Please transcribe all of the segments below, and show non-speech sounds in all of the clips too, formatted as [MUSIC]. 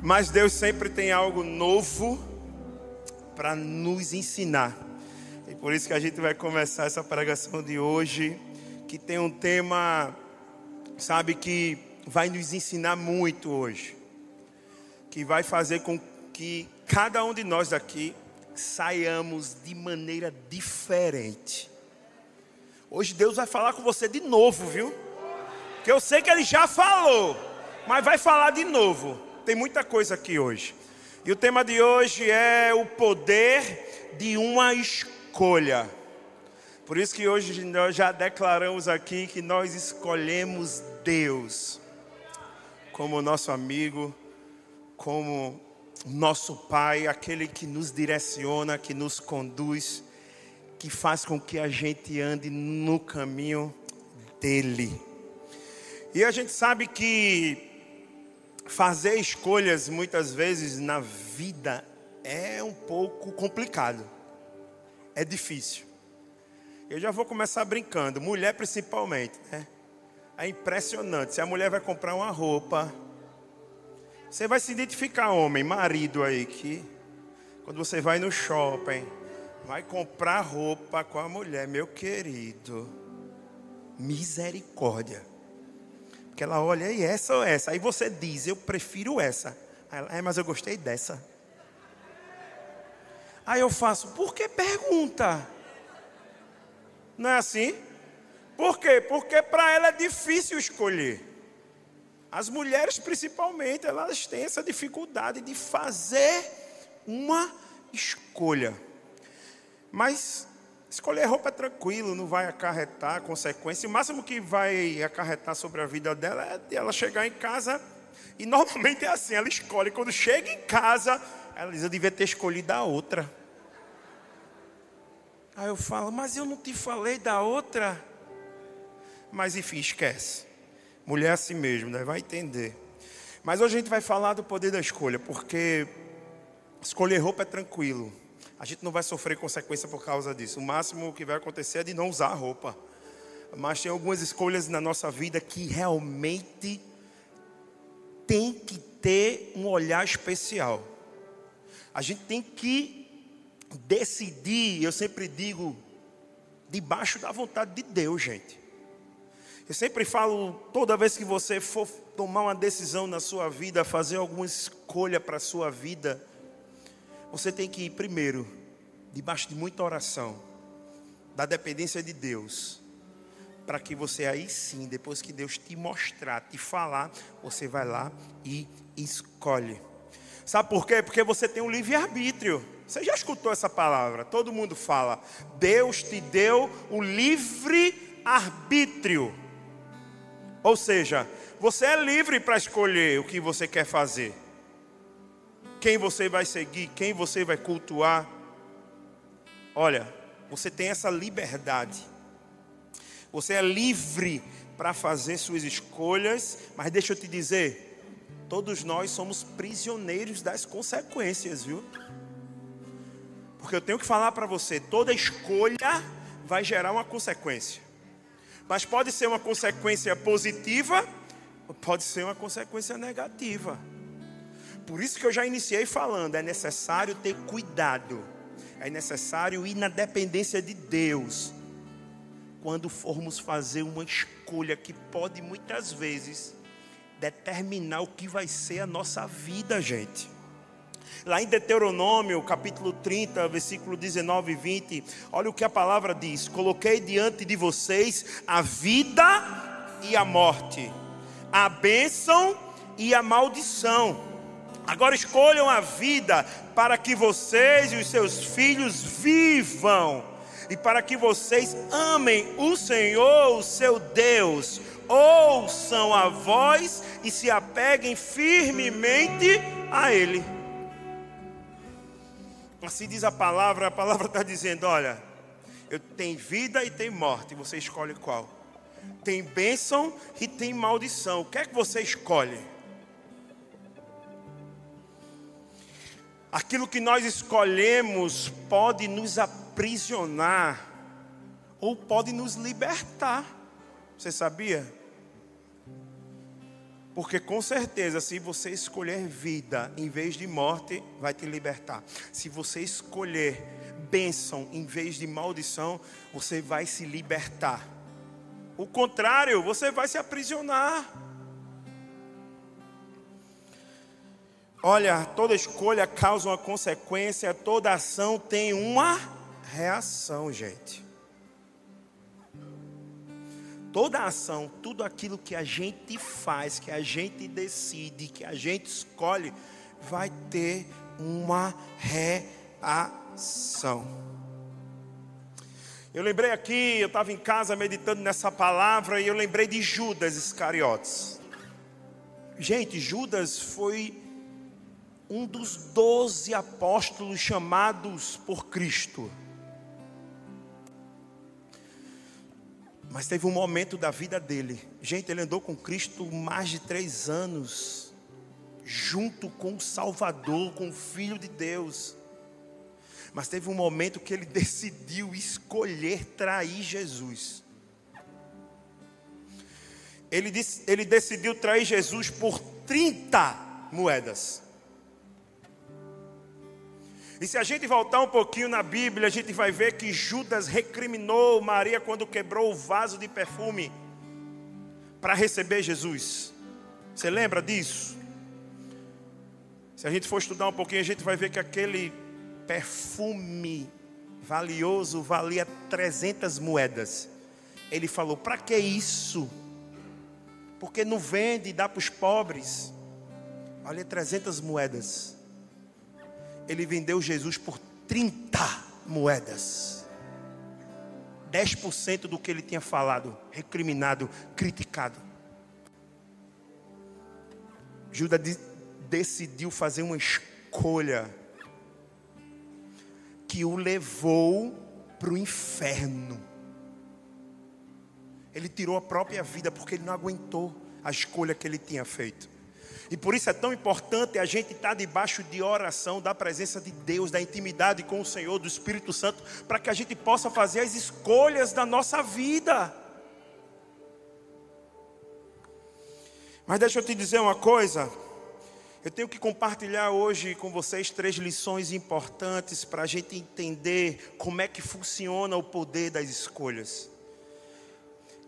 Mas Deus sempre tem algo novo para nos ensinar. E por isso que a gente vai começar essa pregação de hoje, que tem um tema, sabe, que vai nos ensinar muito hoje. Que vai fazer com que cada um de nós daqui saiamos de maneira diferente. Hoje Deus vai falar com você de novo, viu? Que eu sei que Ele já falou, mas vai falar de novo. Tem muita coisa aqui hoje. E o tema de hoje é o poder de uma escolha. Por isso que hoje nós já declaramos aqui que nós escolhemos Deus como nosso amigo, como nosso Pai, aquele que nos direciona, que nos conduz, que faz com que a gente ande no caminho dele. E a gente sabe que fazer escolhas muitas vezes na vida é um pouco complicado, é difícil. Eu já vou começar brincando, mulher principalmente, né? É impressionante. Se a mulher vai comprar uma roupa, você vai se identificar, homem, marido aí, que quando você vai no shopping, vai comprar roupa com a mulher, meu querido, misericórdia. Porque ela olha, e essa ou essa? Aí você diz, eu prefiro essa. Aí ela, é, mas eu gostei dessa. Aí eu faço, por que pergunta? Não é assim? Por quê? Porque para ela é difícil escolher. As mulheres, principalmente, elas têm essa dificuldade de fazer uma escolha. Mas escolher roupa é tranquilo, não vai acarretar consequência. O máximo que vai acarretar sobre a vida dela é ela chegar em casa. E normalmente é assim: ela escolhe. Quando chega em casa, ela diz: Eu devia ter escolhido a outra. Aí eu falo: Mas eu não te falei da outra. Mas enfim, esquece. Mulher é assim mesmo, né? vai entender. Mas hoje a gente vai falar do poder da escolha, porque escolher roupa é tranquilo. A gente não vai sofrer consequência por causa disso. O máximo que vai acontecer é de não usar a roupa. Mas tem algumas escolhas na nossa vida que realmente tem que ter um olhar especial. A gente tem que decidir, eu sempre digo, debaixo da vontade de Deus, gente. Eu sempre falo, toda vez que você for tomar uma decisão na sua vida, fazer alguma escolha para a sua vida, você tem que ir primeiro, debaixo de muita oração, da dependência de Deus, para que você aí sim, depois que Deus te mostrar, te falar, você vai lá e escolhe. Sabe por quê? Porque você tem um livre-arbítrio. Você já escutou essa palavra? Todo mundo fala. Deus te deu o livre-arbítrio. Ou seja, você é livre para escolher o que você quer fazer, quem você vai seguir, quem você vai cultuar. Olha, você tem essa liberdade. Você é livre para fazer suas escolhas, mas deixa eu te dizer, todos nós somos prisioneiros das consequências, viu? Porque eu tenho que falar para você, toda escolha vai gerar uma consequência. Mas pode ser uma consequência positiva, ou pode ser uma consequência negativa. Por isso que eu já iniciei falando, é necessário ter cuidado. É necessário ir na dependência de Deus. Quando formos fazer uma escolha que pode muitas vezes determinar o que vai ser a nossa vida, gente. Lá em Deuteronômio, capítulo 30, versículo 19 e 20, olha o que a palavra diz: Coloquei diante de vocês a vida e a morte, a bênção e a maldição. Agora escolham a vida para que vocês e os seus filhos vivam e para que vocês amem o Senhor, o seu Deus. Ouçam a voz e se apeguem firmemente a Ele. Assim diz a palavra, a palavra está dizendo: olha, eu tenho vida e tem morte, você escolhe qual? Tem bênção e tem maldição, o que é que você escolhe? Aquilo que nós escolhemos pode nos aprisionar ou pode nos libertar. Você sabia? Porque com certeza, se você escolher vida em vez de morte, vai te libertar. Se você escolher bênção em vez de maldição, você vai se libertar. O contrário, você vai se aprisionar. Olha, toda escolha causa uma consequência, toda ação tem uma reação, gente. Toda ação, tudo aquilo que a gente faz, que a gente decide, que a gente escolhe, vai ter uma reação. Eu lembrei aqui, eu estava em casa meditando nessa palavra e eu lembrei de Judas Iscariotes. Gente, Judas foi um dos doze apóstolos chamados por Cristo. Mas teve um momento da vida dele. Gente, ele andou com Cristo mais de três anos, junto com o Salvador, com o Filho de Deus. Mas teve um momento que ele [LAUGHS] decidiu escolher trair Jesus. Ele, ele decidiu trair Jesus por 30 moedas. E se a gente voltar um pouquinho na Bíblia, a gente vai ver que Judas recriminou Maria quando quebrou o vaso de perfume para receber Jesus. Você lembra disso? Se a gente for estudar um pouquinho, a gente vai ver que aquele perfume valioso valia 300 moedas. Ele falou: para que isso? Porque não vende e dá para os pobres. Olha, 300 moedas ele vendeu Jesus por 30 moedas. 10% do que ele tinha falado, recriminado, criticado. Judas de, decidiu fazer uma escolha que o levou para o inferno. Ele tirou a própria vida porque ele não aguentou a escolha que ele tinha feito. E por isso é tão importante a gente estar debaixo de oração, da presença de Deus, da intimidade com o Senhor, do Espírito Santo, para que a gente possa fazer as escolhas da nossa vida. Mas deixa eu te dizer uma coisa. Eu tenho que compartilhar hoje com vocês três lições importantes para a gente entender como é que funciona o poder das escolhas.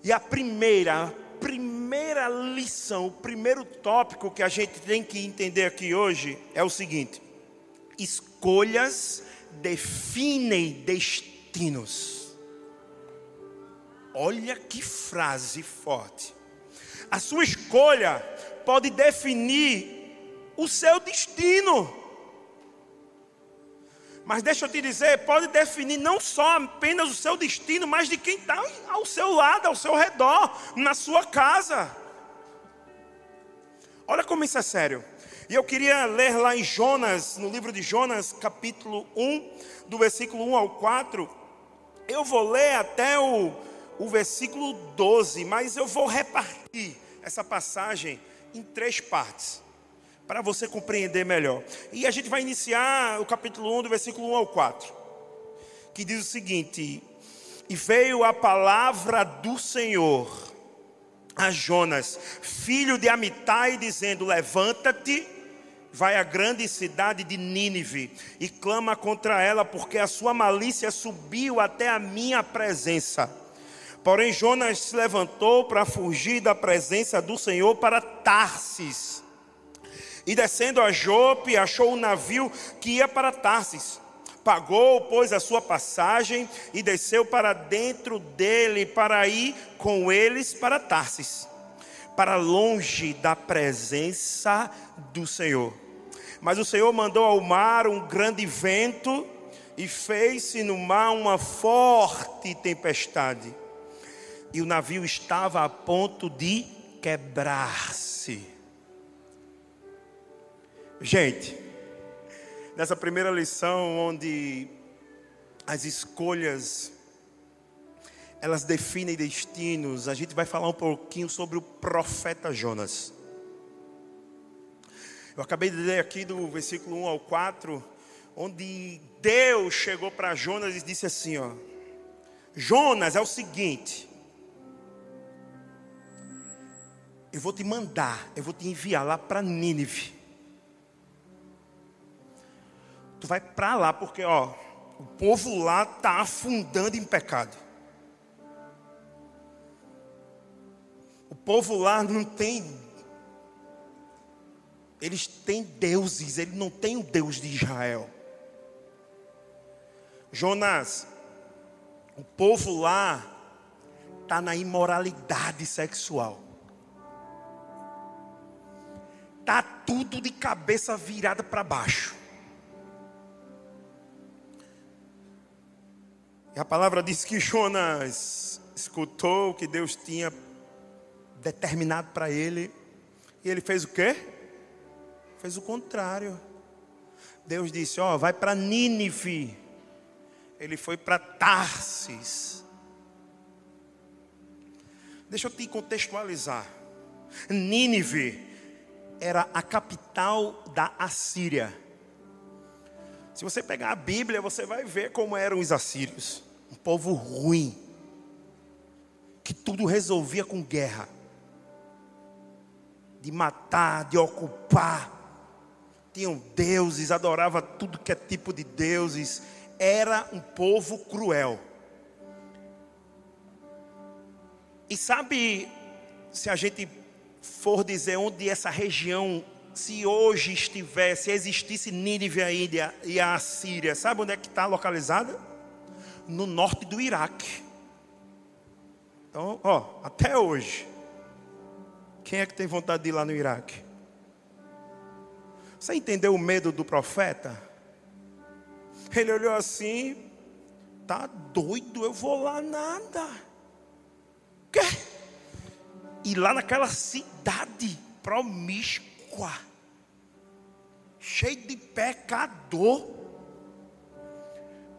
E a primeira, primeira lição, o primeiro tópico que a gente tem que entender aqui hoje é o seguinte: escolhas definem destinos. Olha que frase forte. A sua escolha pode definir o seu destino. Mas deixa eu te dizer, pode definir não só apenas o seu destino, mas de quem está ao seu lado, ao seu redor, na sua casa. Olha como isso é sério. E eu queria ler lá em Jonas, no livro de Jonas, capítulo 1, do versículo 1 ao 4. Eu vou ler até o, o versículo 12, mas eu vou repartir essa passagem em três partes para você compreender melhor. E a gente vai iniciar o capítulo 1, do versículo 1 ao 4, que diz o seguinte: E veio a palavra do Senhor a Jonas, filho de Amitai, dizendo: Levanta-te, vai à grande cidade de Nínive e clama contra ela, porque a sua malícia subiu até a minha presença. Porém, Jonas se levantou para fugir da presença do Senhor para Tarsis e descendo a Jope, achou um navio que ia para Tarsis. Pagou, pois, a sua passagem e desceu para dentro dele para ir com eles para Tarsis, para longe da presença do Senhor. Mas o Senhor mandou ao mar um grande vento e fez-se no mar uma forte tempestade. E o navio estava a ponto de quebrar-se. Gente, nessa primeira lição, onde as escolhas elas definem destinos, a gente vai falar um pouquinho sobre o profeta Jonas. Eu acabei de ler aqui do versículo 1 ao 4, onde Deus chegou para Jonas e disse assim: ó, Jonas é o seguinte, eu vou te mandar, eu vou te enviar lá para Nínive. Tu vai para lá porque, ó, o povo lá está afundando em pecado. O povo lá não tem. Eles têm deuses, ele não tem o Deus de Israel. Jonas, o povo lá está na imoralidade sexual. Está tudo de cabeça virada para baixo. E a palavra diz que Jonas escutou o que Deus tinha determinado para ele. E ele fez o quê? Fez o contrário. Deus disse: Ó, oh, vai para Nínive. Ele foi para Tarsis. Deixa eu te contextualizar. Nínive era a capital da Assíria. Se você pegar a Bíblia, você vai ver como eram os assírios. Um povo ruim, que tudo resolvia com guerra de matar, de ocupar. Tinham deuses, adorava tudo que é tipo de deuses. Era um povo cruel. E sabe, se a gente for dizer onde essa região, se hoje estivesse, se existisse Nínive ainda e a Síria, sabe onde é que está localizada? No norte do Iraque. Então, ó, até hoje, quem é que tem vontade de ir lá no Iraque? Você entendeu o medo do profeta? Ele olhou assim, tá doido, eu vou lá nada. Quê? E lá naquela cidade promíscua, cheia de pecador,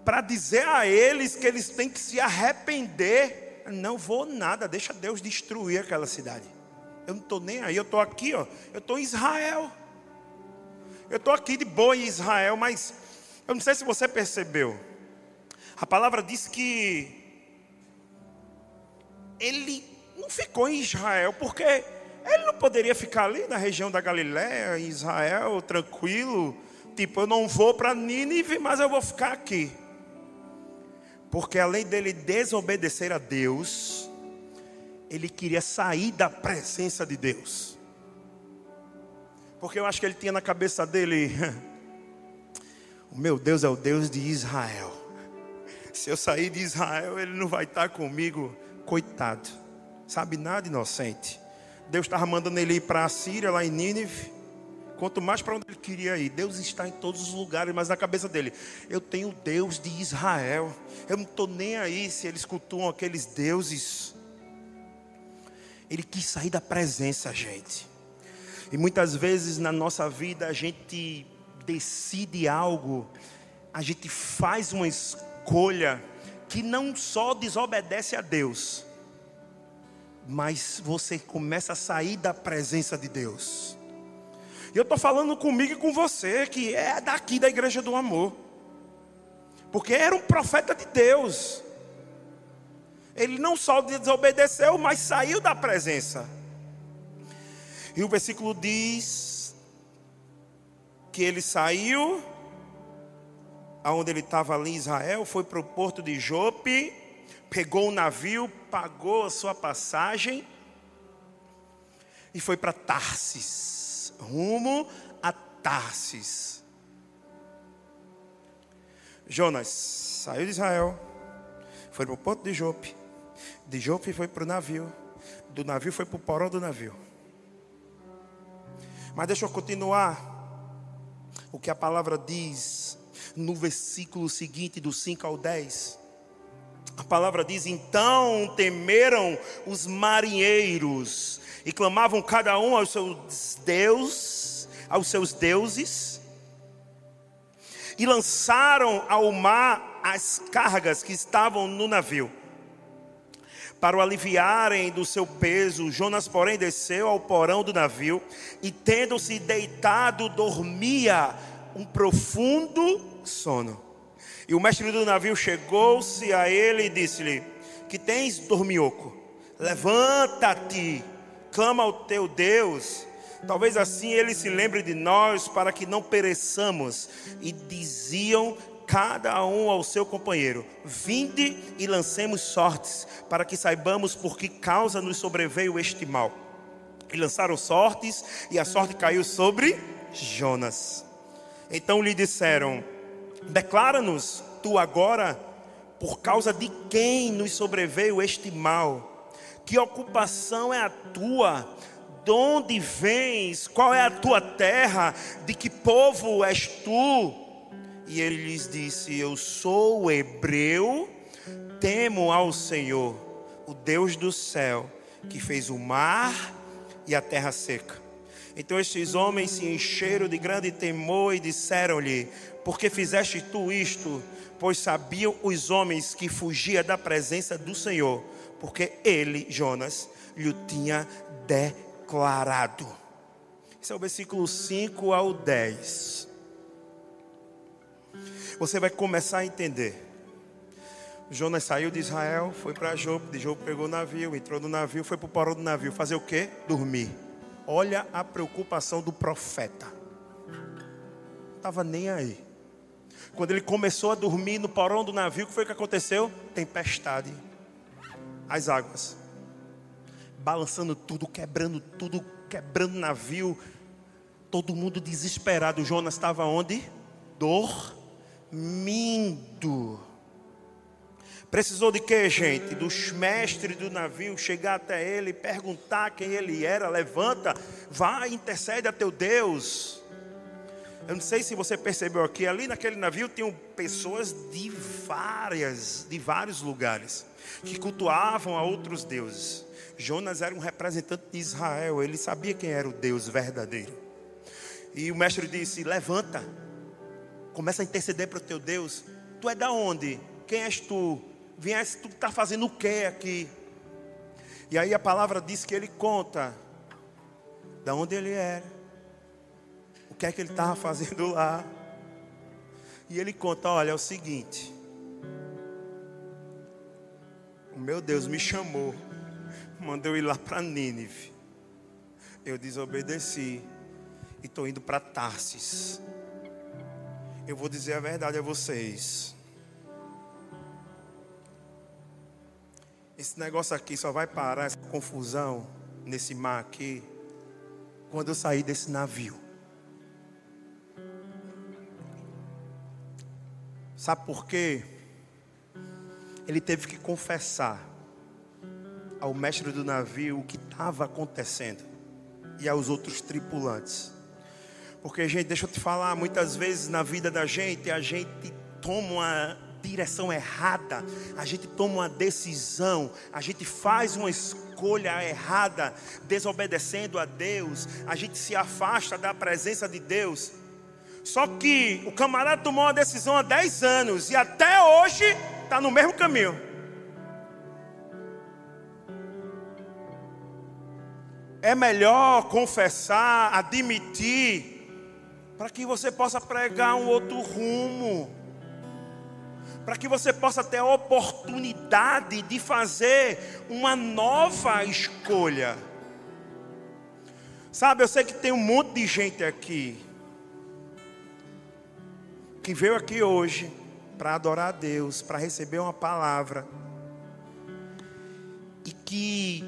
para dizer a eles que eles têm que se arrepender. Não vou nada, deixa Deus destruir aquela cidade. Eu não estou nem aí, eu estou aqui, ó. Eu estou em Israel. Eu estou aqui de boa em Israel, mas eu não sei se você percebeu. A palavra diz que ele não ficou em Israel, porque ele não poderia ficar ali na região da Galiléia, em Israel, tranquilo. Tipo, eu não vou para Nínive, mas eu vou ficar aqui. Porque além dele desobedecer a Deus, ele queria sair da presença de Deus. Porque eu acho que ele tinha na cabeça dele: [LAUGHS] o meu Deus é o Deus de Israel. Se eu sair de Israel, ele não vai estar comigo. Coitado, sabe nada, inocente. Deus estava mandando ele ir para a Síria, lá em Nínive. Quanto mais para onde ele queria ir, Deus está em todos os lugares, mas na cabeça dele, eu tenho Deus de Israel. Eu não estou nem aí se eles cultuam aqueles deuses. Ele quis sair da presença, gente. E muitas vezes na nossa vida a gente decide algo, a gente faz uma escolha que não só desobedece a Deus, mas você começa a sair da presença de Deus. E eu estou falando comigo e com você, que é daqui da igreja do amor, porque era um profeta de Deus. Ele não só desobedeceu, mas saiu da presença. E o versículo diz que ele saiu, aonde ele estava ali em Israel, foi para o porto de Jope, pegou um navio, pagou a sua passagem e foi para Tarsis, rumo a Tarsis. Jonas saiu de Israel, foi para o porto de Jope, de Jope foi para o navio. Do navio foi para o porão do navio. Mas deixa eu continuar. O que a palavra diz no versículo seguinte, do 5 ao 10. A palavra diz: Então temeram os marinheiros e clamavam cada um aos seus deuses, aos seus deuses, e lançaram ao mar as cargas que estavam no navio para o aliviarem do seu peso. Jonas, porém, desceu ao porão do navio e, tendo-se deitado, dormia um profundo sono. E o mestre do navio chegou-se a ele e disse-lhe: Que tens, dormioco? Levanta-te, clama ao teu Deus. Talvez assim ele se lembre de nós para que não pereçamos. E diziam cada um ao seu companheiro: Vinde e lancemos sortes, para que saibamos por que causa nos sobreveio este mal. E lançaram sortes, e a sorte caiu sobre Jonas. Então lhe disseram: Declara-nos tu agora por causa de quem nos sobreveio este mal? Que ocupação é a tua? De onde vens? Qual é a tua terra? De que povo és tu? E ele lhes disse: Eu sou hebreu, temo ao Senhor, o Deus do céu, que fez o mar e a terra seca. Então estes homens se encheram de grande temor e disseram-lhe: Por que fizeste tu isto? Pois sabiam os homens que fugia da presença do Senhor, porque ele, Jonas, lhe tinha declarado. Esse é o versículo 5 ao 10. Você vai começar a entender. Jonas saiu de Israel, foi para Jope, de Jope pegou o navio, entrou no navio, foi para o porão do navio. Fazer o quê? Dormir. Olha a preocupação do profeta. Estava nem aí. Quando ele começou a dormir no porão do navio, o que foi que aconteceu? Tempestade. As águas. Balançando tudo, quebrando tudo, quebrando navio. Todo mundo desesperado. Jonas estava onde? Dormindo. Precisou de quê, gente? Dos mestres do navio chegar até ele, perguntar quem ele era. Levanta, vai, intercede a teu Deus. Eu não sei se você percebeu aqui, ali naquele navio tinham pessoas de várias, de vários lugares que cultuavam a outros deuses. Jonas era um representante de Israel, ele sabia quem era o Deus verdadeiro. E o mestre disse: Levanta, começa a interceder para o teu Deus. Tu é da onde? Quem és tu? viesse, tu está fazendo o que aqui? E aí a palavra diz que ele conta da onde ele era, que é que ele estava fazendo lá. E ele conta: olha, é o seguinte, o meu Deus me chamou, mandou eu ir lá para Nínive. Eu desobedeci e estou indo para Tarsis. Eu vou dizer a verdade a vocês. Esse negócio aqui só vai parar, essa confusão nesse mar aqui, quando eu sair desse navio. Sabe por quê? Ele teve que confessar ao mestre do navio o que estava acontecendo e aos outros tripulantes. Porque, gente, deixa eu te falar, muitas vezes na vida da gente, a gente toma uma direção errada, a gente toma uma decisão, a gente faz uma escolha errada, desobedecendo a Deus, a gente se afasta da presença de Deus. Só que o camarada tomou uma decisão há 10 anos e até hoje está no mesmo caminho. É melhor confessar, admitir, para que você possa pregar um outro rumo para que você possa ter a oportunidade de fazer uma nova escolha. Sabe, eu sei que tem um monte de gente aqui que veio aqui hoje para adorar a Deus, para receber uma palavra, e que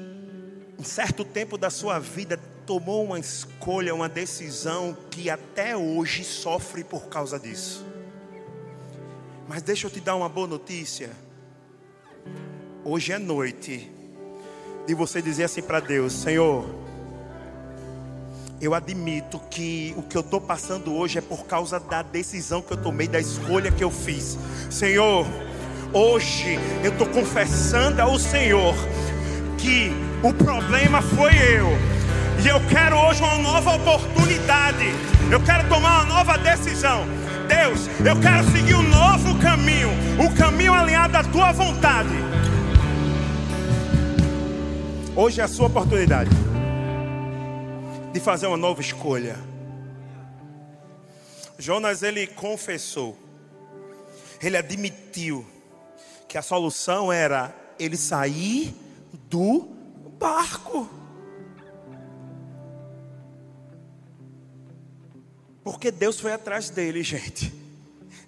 em certo tempo da sua vida tomou uma escolha, uma decisão que até hoje sofre por causa disso. Mas deixa eu te dar uma boa notícia. Hoje é noite de você dizer assim para Deus: Senhor, eu admito que o que eu estou passando hoje é por causa da decisão que eu tomei, da escolha que eu fiz. Senhor, hoje eu estou confessando ao Senhor que o problema foi eu. E eu quero hoje uma nova oportunidade. Eu quero tomar uma nova decisão. Deus, eu quero seguir um novo caminho, o caminho alinhado à tua vontade. Hoje é a sua oportunidade de fazer uma nova escolha. Jonas ele confessou, ele admitiu que a solução era ele sair do barco. Porque Deus foi atrás dele, gente.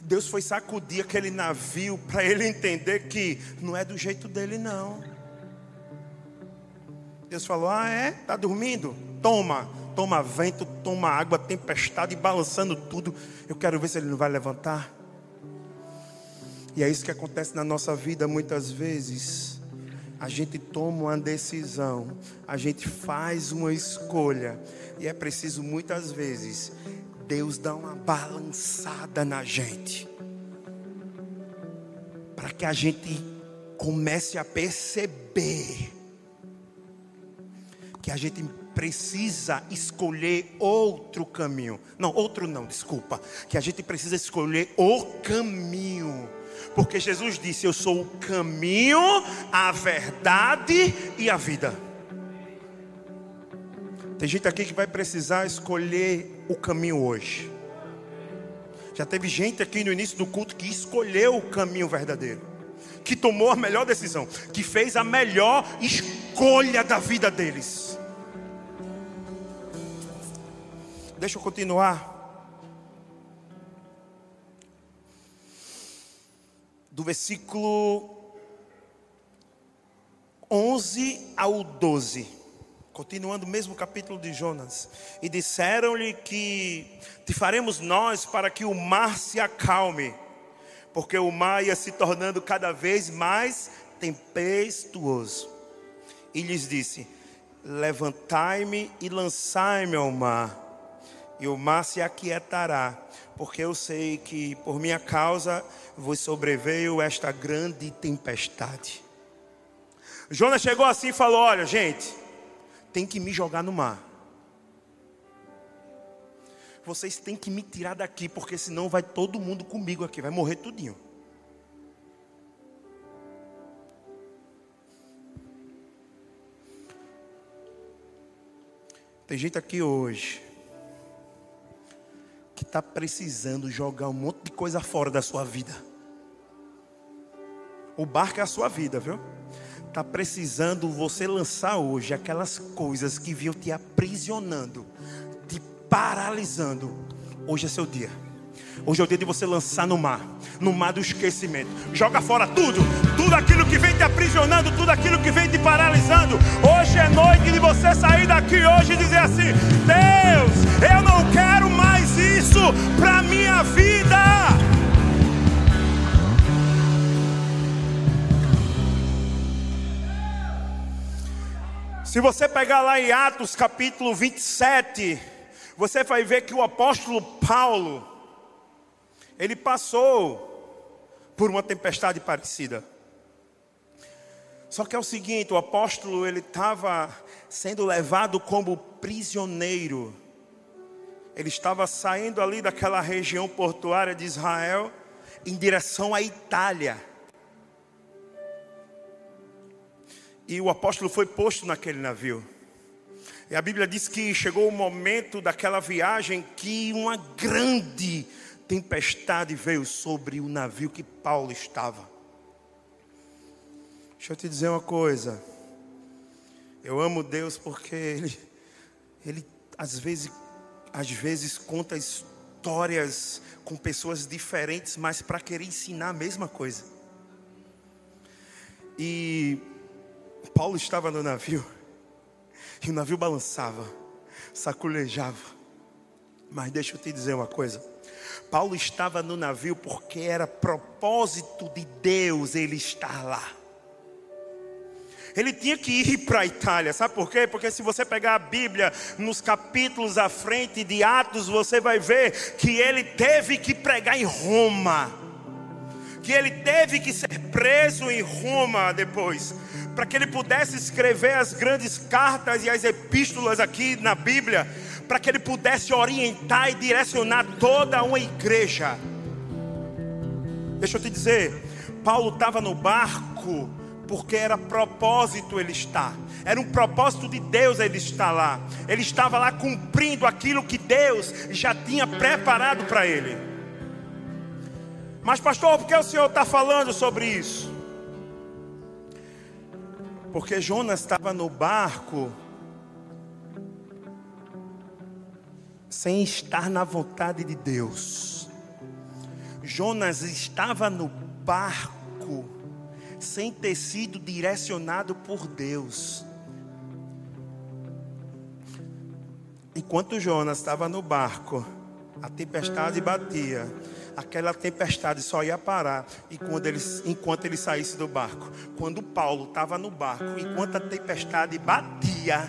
Deus foi sacudir aquele navio para ele entender que não é do jeito dele, não. Deus falou: Ah, é? Está dormindo? Toma, toma vento, toma água, tempestade, balançando tudo. Eu quero ver se ele não vai levantar. E é isso que acontece na nossa vida muitas vezes. A gente toma uma decisão, a gente faz uma escolha, e é preciso muitas vezes Deus dar uma balançada na gente, para que a gente comece a perceber que a gente precisa escolher outro caminho. Não, outro não, desculpa. Que a gente precisa escolher o caminho. Porque Jesus disse: Eu sou o caminho, a verdade e a vida. Tem gente aqui que vai precisar escolher o caminho hoje. Já teve gente aqui no início do culto que escolheu o caminho verdadeiro, que tomou a melhor decisão, que fez a melhor escolha da vida deles. Deixa eu continuar. Do versículo 11 ao 12. Continuando o mesmo capítulo de Jonas. E disseram-lhe que te faremos nós para que o mar se acalme, porque o mar ia se tornando cada vez mais tempestuoso. E lhes disse: Levantai-me e lançai-me ao mar e o mar se aquietará, porque eu sei que por minha causa vos sobreveio esta grande tempestade. Jonas chegou assim e falou: Olha, gente, tem que me jogar no mar. Vocês têm que me tirar daqui, porque senão vai todo mundo comigo aqui, vai morrer tudinho. Tem gente aqui hoje que está precisando jogar um monte de coisa fora da sua vida. O barco é a sua vida, viu? Está precisando você lançar hoje aquelas coisas que vinham te aprisionando, te paralisando. Hoje é seu dia. Hoje é o dia de você lançar no mar, no mar do esquecimento. Joga fora tudo, tudo aquilo que vem te aprisionando, tudo aquilo que vem te paralisando. Hoje é noite de você sair daqui hoje e dizer assim: Deus, eu não quero mais isso para minha vida. Se você pegar lá em Atos capítulo 27, você vai ver que o apóstolo Paulo, ele passou por uma tempestade parecida. Só que é o seguinte, o apóstolo ele estava sendo levado como prisioneiro. Ele estava saindo ali daquela região portuária de Israel em direção à Itália. E o apóstolo foi posto naquele navio. E a Bíblia diz que chegou o momento daquela viagem que uma grande tempestade veio sobre o navio que Paulo estava. Deixa eu te dizer uma coisa. Eu amo Deus porque Ele, Ele às vezes, às vezes conta histórias com pessoas diferentes, mas para querer ensinar a mesma coisa. E Paulo estava no navio, e o navio balançava, saculejava. Mas deixa eu te dizer uma coisa. Paulo estava no navio porque era propósito de Deus ele estar lá. Ele tinha que ir para a Itália, sabe por quê? Porque se você pegar a Bíblia nos capítulos à frente de Atos, você vai ver que ele teve que pregar em Roma, que ele teve que ser preso em Roma depois, para que ele pudesse escrever as grandes cartas e as epístolas aqui na Bíblia para que ele pudesse orientar e direcionar toda uma igreja. Deixa eu te dizer, Paulo estava no barco porque era propósito ele estar. Era um propósito de Deus ele estar lá. Ele estava lá cumprindo aquilo que Deus já tinha preparado para ele. Mas, pastor, por que o senhor está falando sobre isso? Porque Jonas estava no barco sem estar na vontade de Deus. Jonas estava no barco sem ter sido direcionado por Deus. Enquanto Jonas estava no barco, a tempestade batia. Aquela tempestade só ia parar e quando ele, enquanto ele saísse do barco. Quando Paulo estava no barco, enquanto a tempestade batia,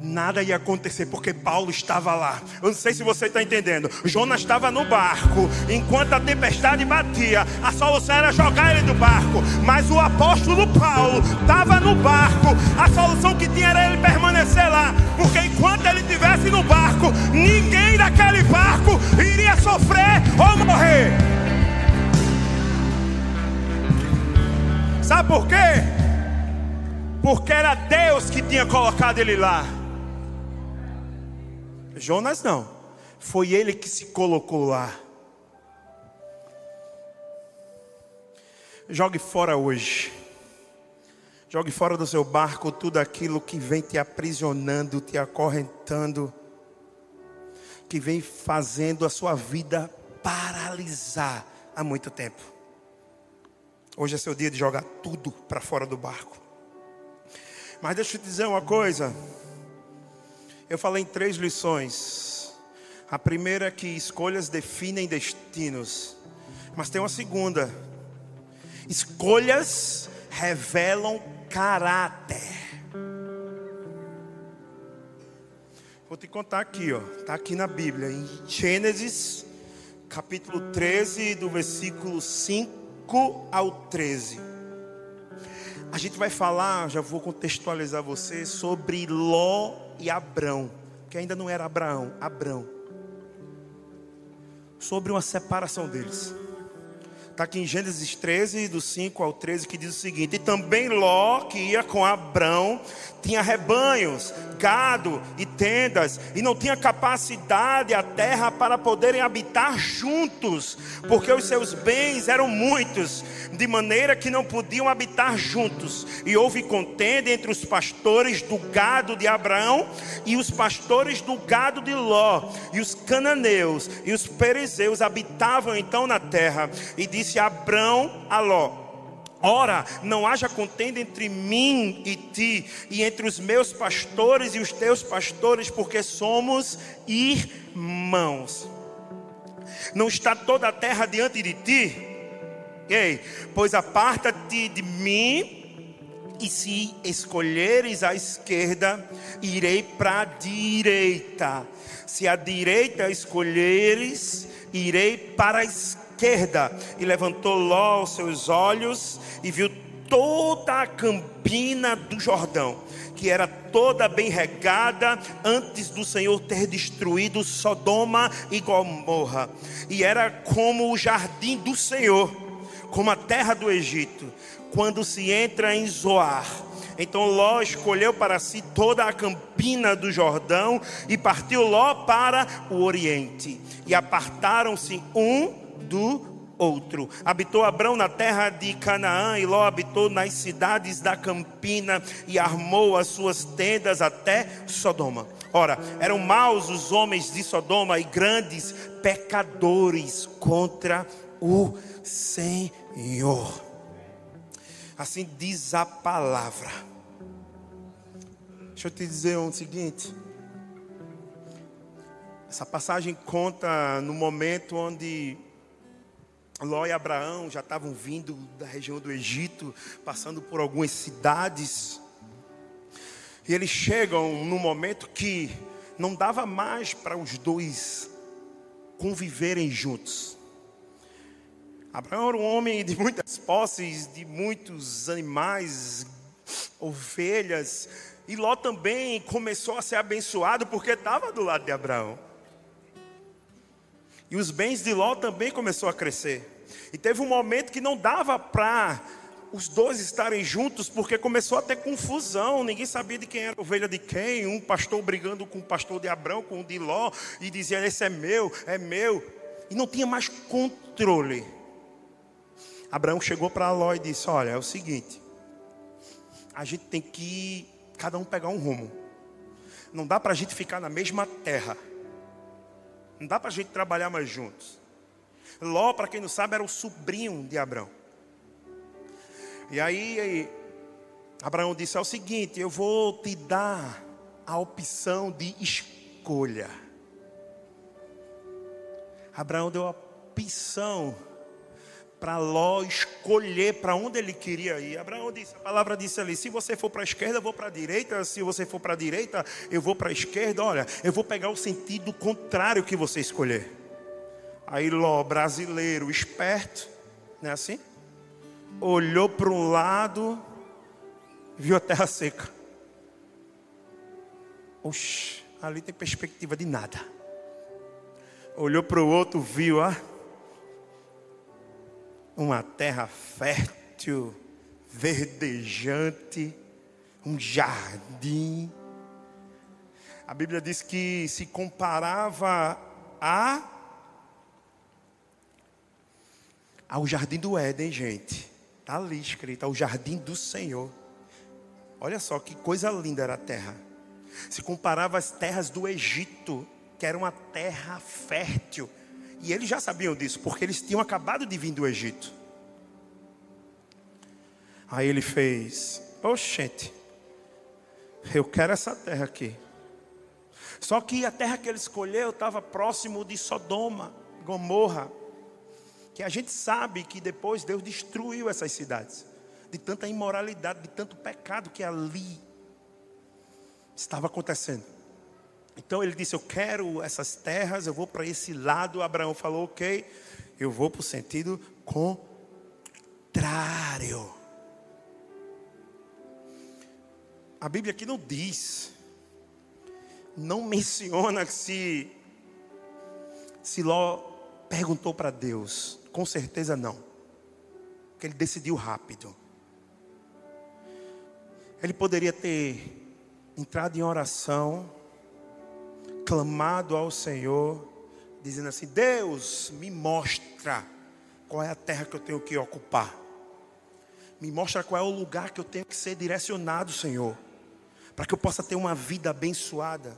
nada ia acontecer porque Paulo estava lá. Eu não sei se você está entendendo. Jonas estava no barco, enquanto a tempestade batia, a solução era jogar ele do barco. Mas o apóstolo Paulo estava no barco, a solução que tinha era ele permanecer lá, porque enquanto ele estivesse no barco, ninguém daquele barco iria sofrer ou morrer. Sabe por quê? Porque era Deus que tinha colocado ele lá. Jonas não. Foi ele que se colocou lá. Jogue fora hoje. Jogue fora do seu barco tudo aquilo que vem te aprisionando, te acorrentando, que vem fazendo a sua vida paralisar há muito tempo. Hoje é seu dia de jogar tudo para fora do barco. Mas deixa eu te dizer uma coisa. Eu falei em três lições. A primeira é que escolhas definem destinos. Mas tem uma segunda. Escolhas revelam caráter. Vou te contar aqui, ó. Está aqui na Bíblia, em Gênesis, capítulo 13, do versículo 5 ao 13. A gente vai falar, já vou contextualizar você, sobre Ló e Abrão, que ainda não era Abraão, Abrão, sobre uma separação deles. Está aqui em Gênesis 13, do 5 ao 13, que diz o seguinte: E também Ló, que ia com Abrão, tinha rebanhos, gado e tendas, e não tinha capacidade a terra para poderem habitar juntos, porque os seus bens eram muitos, de maneira que não podiam habitar juntos. E houve contenda entre os pastores do gado de Abraão e os pastores do gado de Ló, e os cananeus e os perizeus habitavam então na terra, e disse disse Abrão a Ló: Ora, não haja contenda entre mim e ti, e entre os meus pastores e os teus pastores, porque somos irmãos. Não está toda a terra diante de ti? Ei, pois aparta-te de mim, e se escolheres a esquerda, irei para a direita. Se a direita escolheres, irei para a esquerda esquerda. E levantou Ló os seus olhos e viu toda a campina do Jordão, que era toda bem regada antes do Senhor ter destruído Sodoma e Gomorra. E era como o jardim do Senhor, como a terra do Egito, quando se entra em Zoar. Então Ló escolheu para si toda a campina do Jordão e partiu Ló para o oriente. E apartaram-se um do outro. Habitou Abrão na terra de Canaã e Ló habitou nas cidades da campina e armou as suas tendas até Sodoma. Ora, eram maus os homens de Sodoma e grandes pecadores contra o Senhor. Assim diz a palavra. Deixa eu te dizer o seguinte. Essa passagem conta no momento onde Ló e Abraão já estavam vindo da região do Egito, passando por algumas cidades. E eles chegam num momento que não dava mais para os dois conviverem juntos. Abraão era um homem de muitas posses, de muitos animais, ovelhas. E Ló também começou a ser abençoado porque estava do lado de Abraão. E os bens de Ló também começou a crescer. E teve um momento que não dava para os dois estarem juntos, porque começou a ter confusão, ninguém sabia de quem era ovelha de quem, um pastor brigando com o pastor de Abrão, com o de Ló, e dizia: Esse é meu, é meu, e não tinha mais controle. Abraão chegou para Ló e disse: Olha, é o seguinte, a gente tem que cada um pegar um rumo, não dá para a gente ficar na mesma terra. Não dá para a gente trabalhar mais juntos. Ló, para quem não sabe, era o sobrinho de Abraão. E aí, aí Abraão disse: é o seguinte, eu vou te dar a opção de escolha. Abraão deu a opção para Ló escolher para onde ele queria ir. Abraão disse, a palavra disse ali: se você for para a esquerda, eu vou para a direita. Se você for para a direita, eu vou para a esquerda. Olha, eu vou pegar o sentido contrário que você escolher. Aí Ló, brasileiro, esperto, não é assim? Olhou para um lado, viu a terra seca. Oxe, ali tem perspectiva de nada. Olhou para o outro, viu, ah uma terra fértil, verdejante, um jardim. A Bíblia diz que se comparava a ao jardim do Éden, gente. Está ali escrito, ao jardim do Senhor. Olha só que coisa linda era a terra. Se comparava às terras do Egito, que era uma terra fértil e eles já sabiam disso, porque eles tinham acabado de vir do Egito. Aí ele fez: Oxente, eu quero essa terra aqui. Só que a terra que ele escolheu estava próximo de Sodoma, Gomorra. Que a gente sabe que depois Deus destruiu essas cidades. De tanta imoralidade, de tanto pecado que ali estava acontecendo. Então ele disse: Eu quero essas terras, eu vou para esse lado. Abraão falou: Ok, eu vou para o sentido contrário. A Bíblia aqui não diz, não menciona se, se Ló perguntou para Deus. Com certeza não. Porque ele decidiu rápido. Ele poderia ter entrado em oração clamado ao Senhor, dizendo assim: Deus, me mostra qual é a terra que eu tenho que ocupar. Me mostra qual é o lugar que eu tenho que ser direcionado, Senhor, para que eu possa ter uma vida abençoada.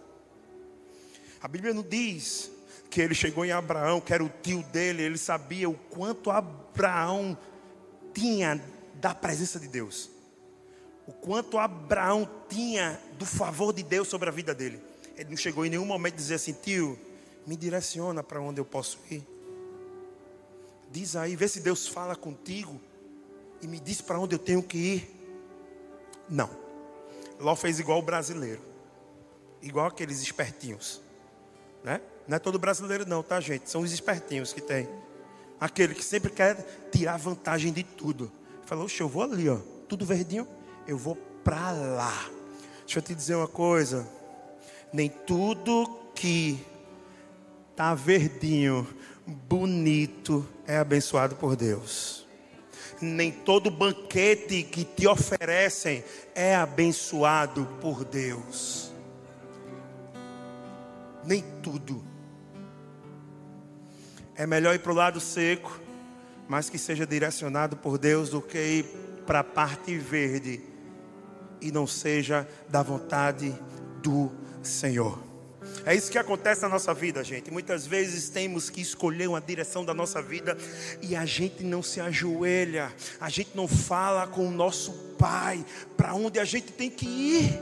A Bíblia não diz que ele chegou em Abraão, que era o tio dele, ele sabia o quanto Abraão tinha da presença de Deus. O quanto Abraão tinha do favor de Deus sobre a vida dele. Ele não chegou em nenhum momento a dizer assim, tio, me direciona para onde eu posso ir. Diz aí, vê se Deus fala contigo e me diz para onde eu tenho que ir. Não. Ló fez igual o brasileiro. Igual aqueles espertinhos. Né? Não é todo brasileiro não, tá gente? São os espertinhos que tem. Aquele que sempre quer tirar vantagem de tudo. Falou, oxe, eu vou ali, ó. Tudo verdinho. Eu vou para lá. Deixa eu te dizer uma coisa nem tudo que está verdinho, bonito, é abençoado por Deus. Nem todo banquete que te oferecem é abençoado por Deus. Nem tudo. É melhor ir para o lado seco, mas que seja direcionado por Deus, do que ir para a parte verde e não seja da vontade do Senhor. É isso que acontece na nossa vida, gente. Muitas vezes temos que escolher uma direção da nossa vida e a gente não se ajoelha, a gente não fala com o nosso Pai para onde a gente tem que ir.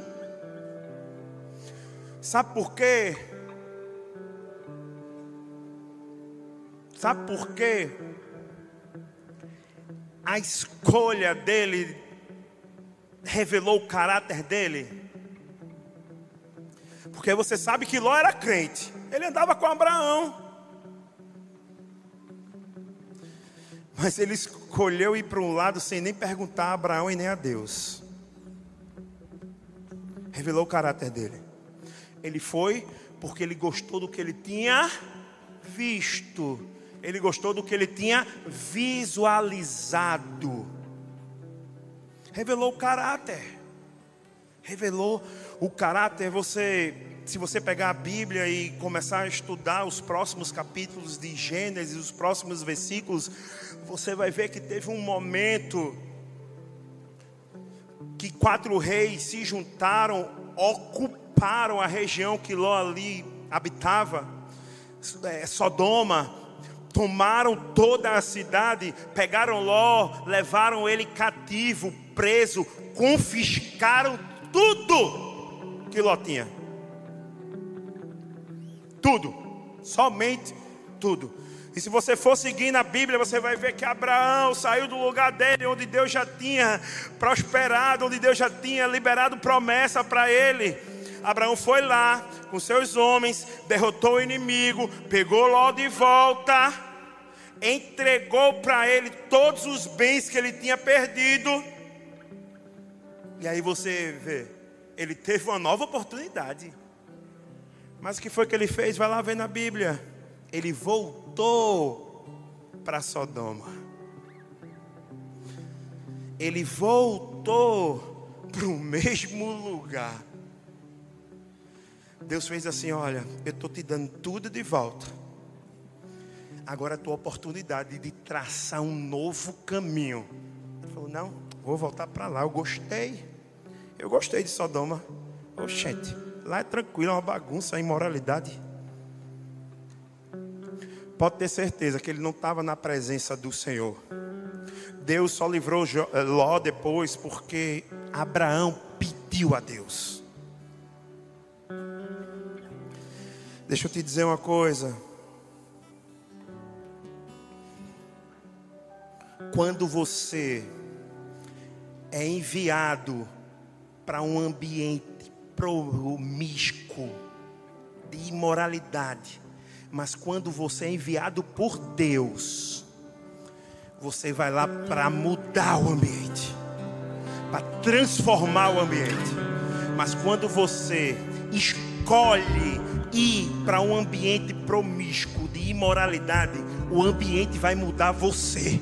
Sabe por quê? Sabe por quê? A escolha dele revelou o caráter dele. Porque você sabe que Ló era crente. Ele andava com Abraão. Mas ele escolheu ir para um lado sem nem perguntar a Abraão e nem a Deus. Revelou o caráter dele. Ele foi porque ele gostou do que ele tinha visto. Ele gostou do que ele tinha visualizado. Revelou o caráter. Revelou o caráter, você, se você pegar a Bíblia e começar a estudar os próximos capítulos de Gênesis, os próximos versículos, você vai ver que teve um momento que quatro reis se juntaram, ocuparam a região que Ló ali habitava. é, Sodoma, tomaram toda a cidade, pegaram Ló, levaram ele cativo, preso, confiscaram tudo que Ló tinha. Tudo, somente tudo. E se você for seguir na Bíblia, você vai ver que Abraão saiu do lugar dele, onde Deus já tinha prosperado, onde Deus já tinha liberado promessa para ele. Abraão foi lá com seus homens, derrotou o inimigo, pegou Ló de volta, entregou para ele todos os bens que ele tinha perdido. E aí você vê, ele teve uma nova oportunidade. Mas o que foi que ele fez? Vai lá ver na Bíblia. Ele voltou para Sodoma. Ele voltou para o mesmo lugar. Deus fez assim: olha, eu estou te dando tudo de volta. Agora é a tua oportunidade de traçar um novo caminho. Ele falou: não, vou voltar para lá. Eu gostei. Eu gostei de Sodoma. Oxente, lá é tranquilo, é uma bagunça, é imoralidade pode ter certeza que ele não estava na presença do Senhor. Deus só livrou eh, Ló depois porque Abraão pediu a Deus. Deixa eu te dizer uma coisa. Quando você é enviado para um ambiente promíscuo de imoralidade, mas quando você é enviado por Deus, você vai lá para mudar o ambiente, para transformar o ambiente. Mas quando você escolhe ir para um ambiente promíscuo de imoralidade, o ambiente vai mudar você.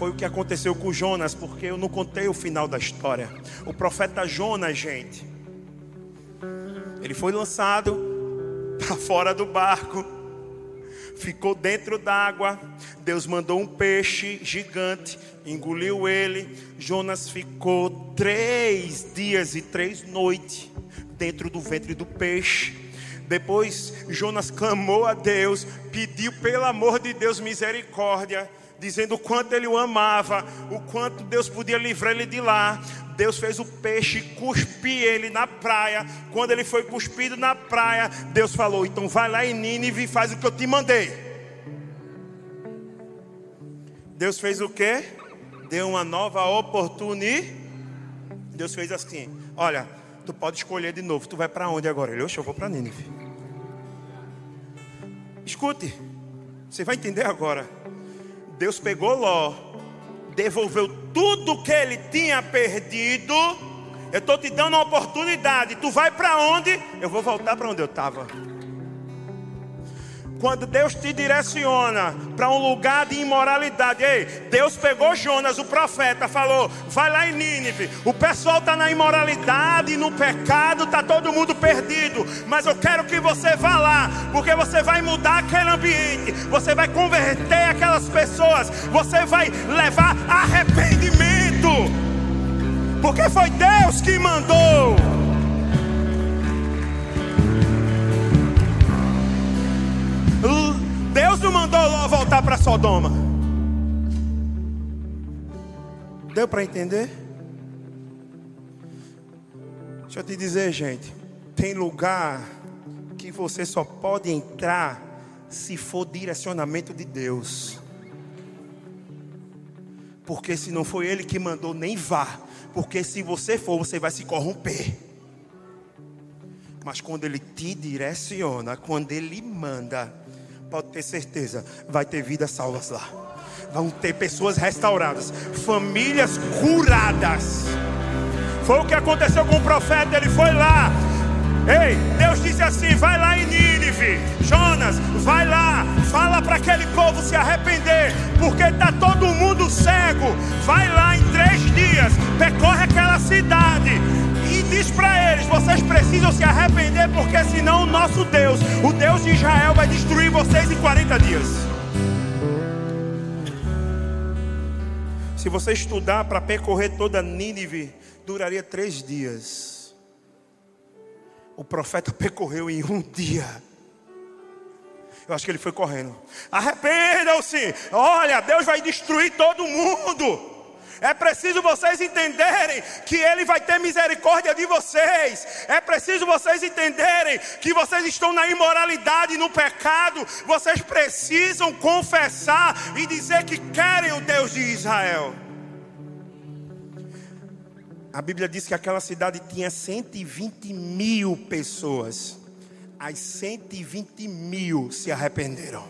Foi o que aconteceu com Jonas, porque eu não contei o final da história. O profeta Jonas, gente, ele foi lançado [LAUGHS] para fora do barco, ficou dentro d'água. Deus mandou um peixe gigante, engoliu ele. Jonas ficou três dias e três noites dentro do ventre do peixe. Depois Jonas clamou a Deus, pediu pelo amor de Deus misericórdia, dizendo o quanto ele o amava, o quanto Deus podia livrar ele de lá. Deus fez o peixe cuspir ele na praia. Quando ele foi cuspido na praia, Deus falou: Então vai lá em Nínive e faz o que eu te mandei. Deus fez o que? Deu uma nova oportunidade. Deus fez assim: Olha, tu pode escolher de novo. Tu vai para onde agora? Ele, oxe, eu vou para Nínive. Escute, você vai entender agora. Deus pegou Ló devolveu tudo que ele tinha perdido. Eu estou te dando uma oportunidade. Tu vai para onde? Eu vou voltar para onde eu estava. Quando Deus te direciona para um lugar de imoralidade, ei, Deus pegou Jonas, o profeta, falou: vai lá em Nínive. O pessoal está na imoralidade, no pecado, está todo mundo perdido. Mas eu quero que você vá lá, porque você vai mudar aquele ambiente, você vai converter aquelas pessoas, você vai levar arrependimento, porque foi Deus que mandou. Voltar para Sodoma. Deu para entender? Deixa eu te dizer, gente. Tem lugar que você só pode entrar se for direcionamento de Deus. Porque se não foi Ele que mandou, nem vá. Porque se você for, você vai se corromper. Mas quando Ele te direciona, quando Ele manda, pode ter certeza, vai ter vidas salvas lá. Vão ter pessoas restauradas, famílias curadas. Foi o que aconteceu com o profeta, ele foi lá. Ei, Deus disse assim: vai lá em Nínive, Jonas, vai lá, fala para aquele povo se arrepender, porque está todo mundo cego. Vai lá em três dias, percorre aquela cidade, diz para eles: vocês precisam se arrepender, porque senão o nosso Deus, o Deus de Israel, vai destruir vocês em 40 dias. Se você estudar para percorrer toda Nínive, duraria três dias. O profeta percorreu em um dia. Eu acho que ele foi correndo. Arrependam-se. Olha, Deus vai destruir todo mundo. É preciso vocês entenderem que Ele vai ter misericórdia de vocês. É preciso vocês entenderem que vocês estão na imoralidade, no pecado. Vocês precisam confessar e dizer que querem o Deus de Israel. A Bíblia diz que aquela cidade tinha 120 mil pessoas. As 120 mil se arrependeram.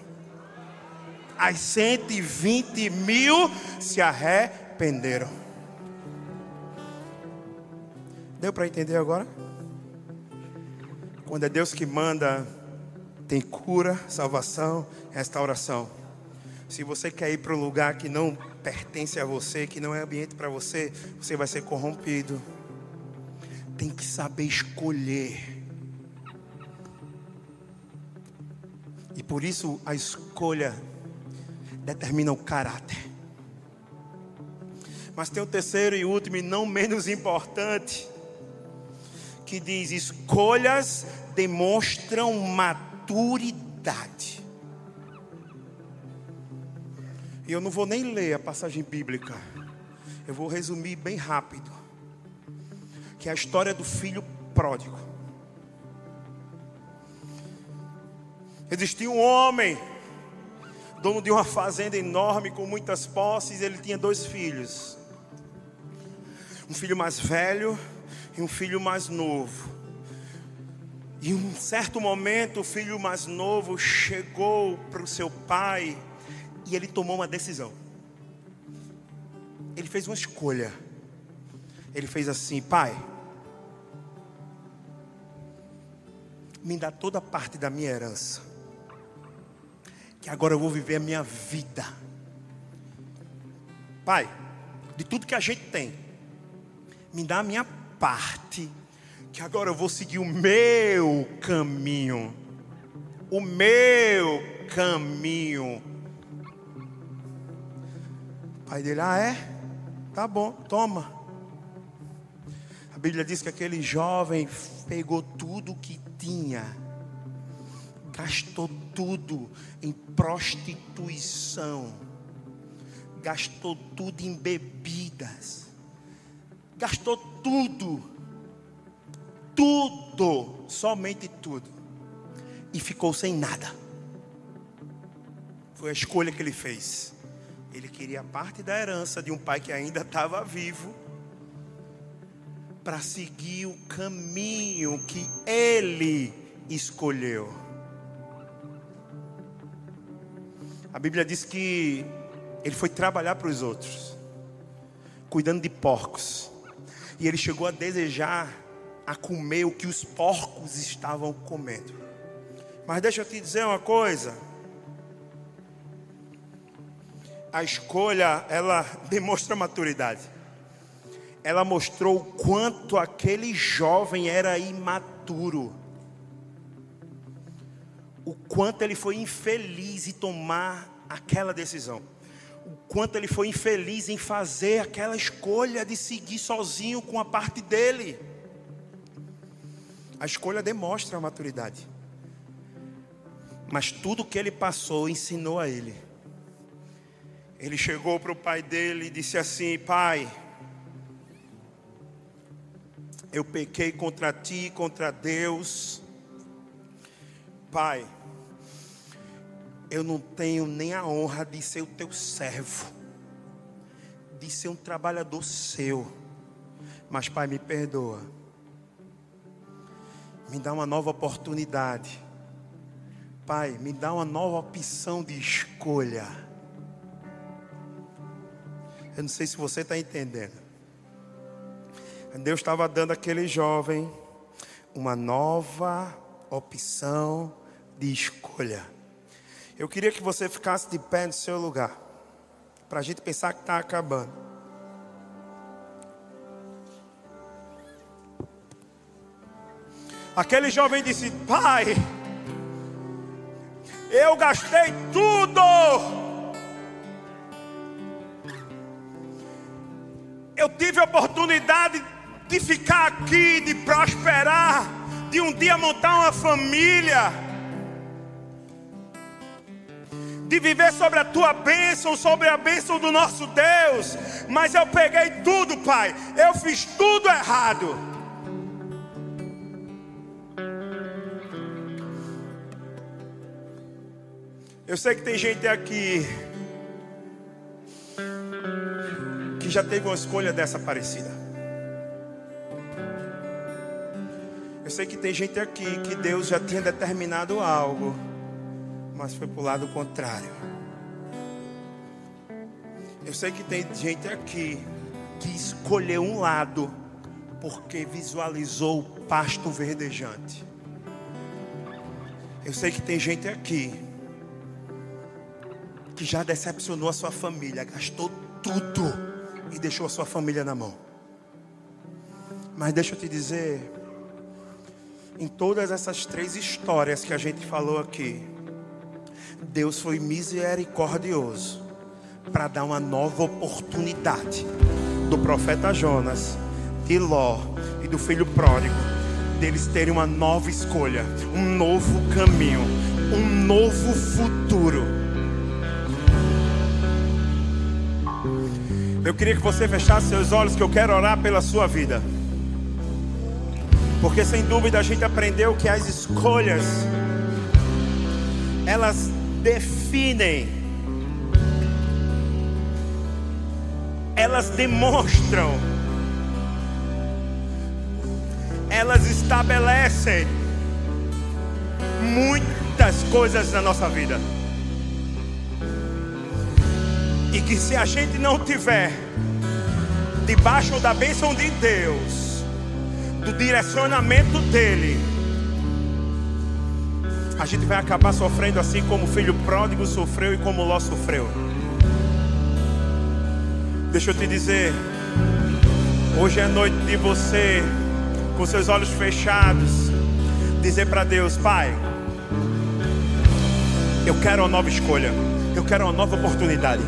As 120 mil se arrependeram. Deu para entender agora? Quando é Deus que manda, tem cura, salvação, restauração. Se você quer ir para um lugar que não pertence a você, que não é ambiente para você, você vai ser corrompido. Tem que saber escolher. E por isso a escolha determina o caráter. Mas tem o terceiro e último, e não menos importante, que diz: escolhas demonstram maturidade. E eu não vou nem ler a passagem bíblica. Eu vou resumir bem rápido. Que é a história do filho pródigo. Existia um homem, dono de uma fazenda enorme com muitas posses, ele tinha dois filhos. Um filho mais velho e um filho mais novo. E um certo momento, o filho mais novo chegou para o seu pai e ele tomou uma decisão. Ele fez uma escolha. Ele fez assim: Pai, me dá toda a parte da minha herança. Que agora eu vou viver a minha vida. Pai, de tudo que a gente tem, me dá a minha parte. Que agora eu vou seguir o meu caminho. O meu caminho pai dele, ah é? Tá bom, toma. A Bíblia diz que aquele jovem pegou tudo que tinha, gastou tudo em prostituição, gastou tudo em bebidas, gastou tudo, tudo, somente tudo, e ficou sem nada. Foi a escolha que ele fez. Ele queria parte da herança de um pai que ainda estava vivo para seguir o caminho que ele escolheu. A Bíblia diz que ele foi trabalhar para os outros, cuidando de porcos. E ele chegou a desejar a comer o que os porcos estavam comendo. Mas deixa eu te dizer uma coisa a escolha, ela [LAUGHS] demonstra maturidade. Ela mostrou o quanto aquele jovem era imaturo. O quanto ele foi infeliz em tomar aquela decisão. O quanto ele foi infeliz em fazer aquela escolha de seguir sozinho com a parte dele. A escolha demonstra a maturidade. Mas tudo que ele passou ensinou a ele ele chegou para o pai dele e disse assim: Pai, eu pequei contra ti, contra Deus. Pai, eu não tenho nem a honra de ser o teu servo, de ser um trabalhador seu. Mas, Pai, me perdoa. Me dá uma nova oportunidade. Pai, me dá uma nova opção de escolha. Eu não sei se você está entendendo. Deus estava dando àquele jovem uma nova opção de escolha. Eu queria que você ficasse de pé no seu lugar, para a gente pensar que está acabando. Aquele jovem disse: Pai, eu gastei tudo eu tive a oportunidade de ficar aqui, de prosperar, de um dia montar uma família. De viver sobre a tua bênção, sobre a bênção do nosso Deus, mas eu peguei tudo, Pai, eu fiz tudo errado. Eu sei que tem gente aqui que já teve uma escolha dessa parecida. Eu sei que tem gente aqui que Deus já tinha determinado algo mas foi para o lado contrário. Eu sei que tem gente aqui que escolheu um lado porque visualizou o pasto verdejante. Eu sei que tem gente aqui que já decepcionou a sua família, gastou tudo e deixou a sua família na mão. Mas deixa eu te dizer, em todas essas três histórias que a gente falou aqui, Deus foi misericordioso para dar uma nova oportunidade do profeta Jonas, de Ló e do filho pródigo, deles terem uma nova escolha, um novo caminho, um novo futuro. Eu queria que você fechasse seus olhos, que eu quero orar pela sua vida. Porque sem dúvida a gente aprendeu que as escolhas elas definem, elas demonstram, elas estabelecem muitas coisas na nossa vida. E que se a gente não tiver debaixo da bênção de Deus, do direcionamento dEle, a gente vai acabar sofrendo assim como o filho pródigo sofreu e como Ló sofreu. Deixa eu te dizer, hoje é noite de você, com seus olhos fechados, dizer para Deus: Pai, eu quero uma nova escolha, eu quero uma nova oportunidade.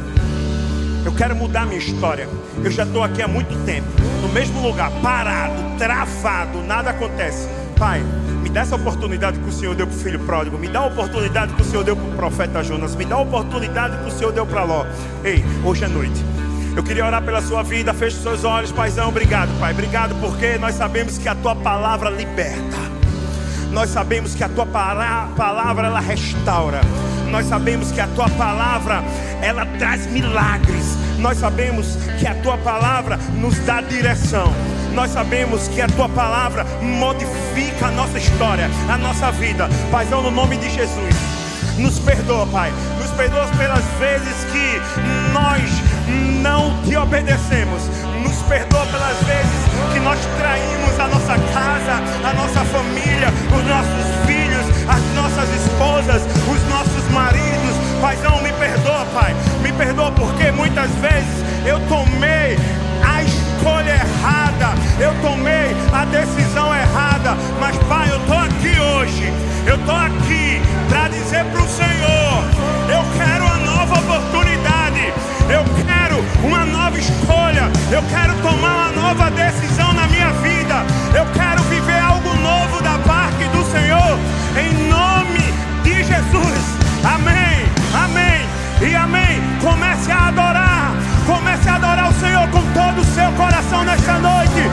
Eu quero mudar minha história. Eu já estou aqui há muito tempo, no mesmo lugar, parado, travado, nada acontece. Pai, dá essa oportunidade que o Senhor deu para o filho pródigo. Me dá a oportunidade que o Senhor deu para o profeta Jonas. Me dá a oportunidade que o Senhor deu para Ló. Ei, hoje é noite. Eu queria orar pela sua vida. Feche seus olhos, paizão. Obrigado, Pai. Obrigado porque nós sabemos que a tua palavra liberta. Nós sabemos que a tua palavra ela restaura. Nós sabemos que a tua palavra ela traz milagres. Nós sabemos que a tua palavra nos dá direção nós sabemos que a tua palavra modifica a nossa história, a nossa vida. Paizão, no nome de Jesus, nos perdoa, Pai. Nos perdoa pelas vezes que nós não te obedecemos. Nos perdoa pelas vezes que nós traímos a nossa casa, a nossa família, os nossos filhos, as nossas esposas, os nossos maridos. Paizão, me perdoa, Pai. Me perdoa porque muitas vezes eu tomei escolha errada, eu tomei a decisão errada, mas Pai, eu estou aqui hoje, eu estou aqui para dizer para o Senhor: eu quero uma nova oportunidade, eu quero uma nova escolha, eu quero tomar uma nova decisão na minha vida, eu quero viver algo novo da parte do Senhor, em nome de Jesus, amém, amém. E amém. Comece a adorar seu coração nesta noite.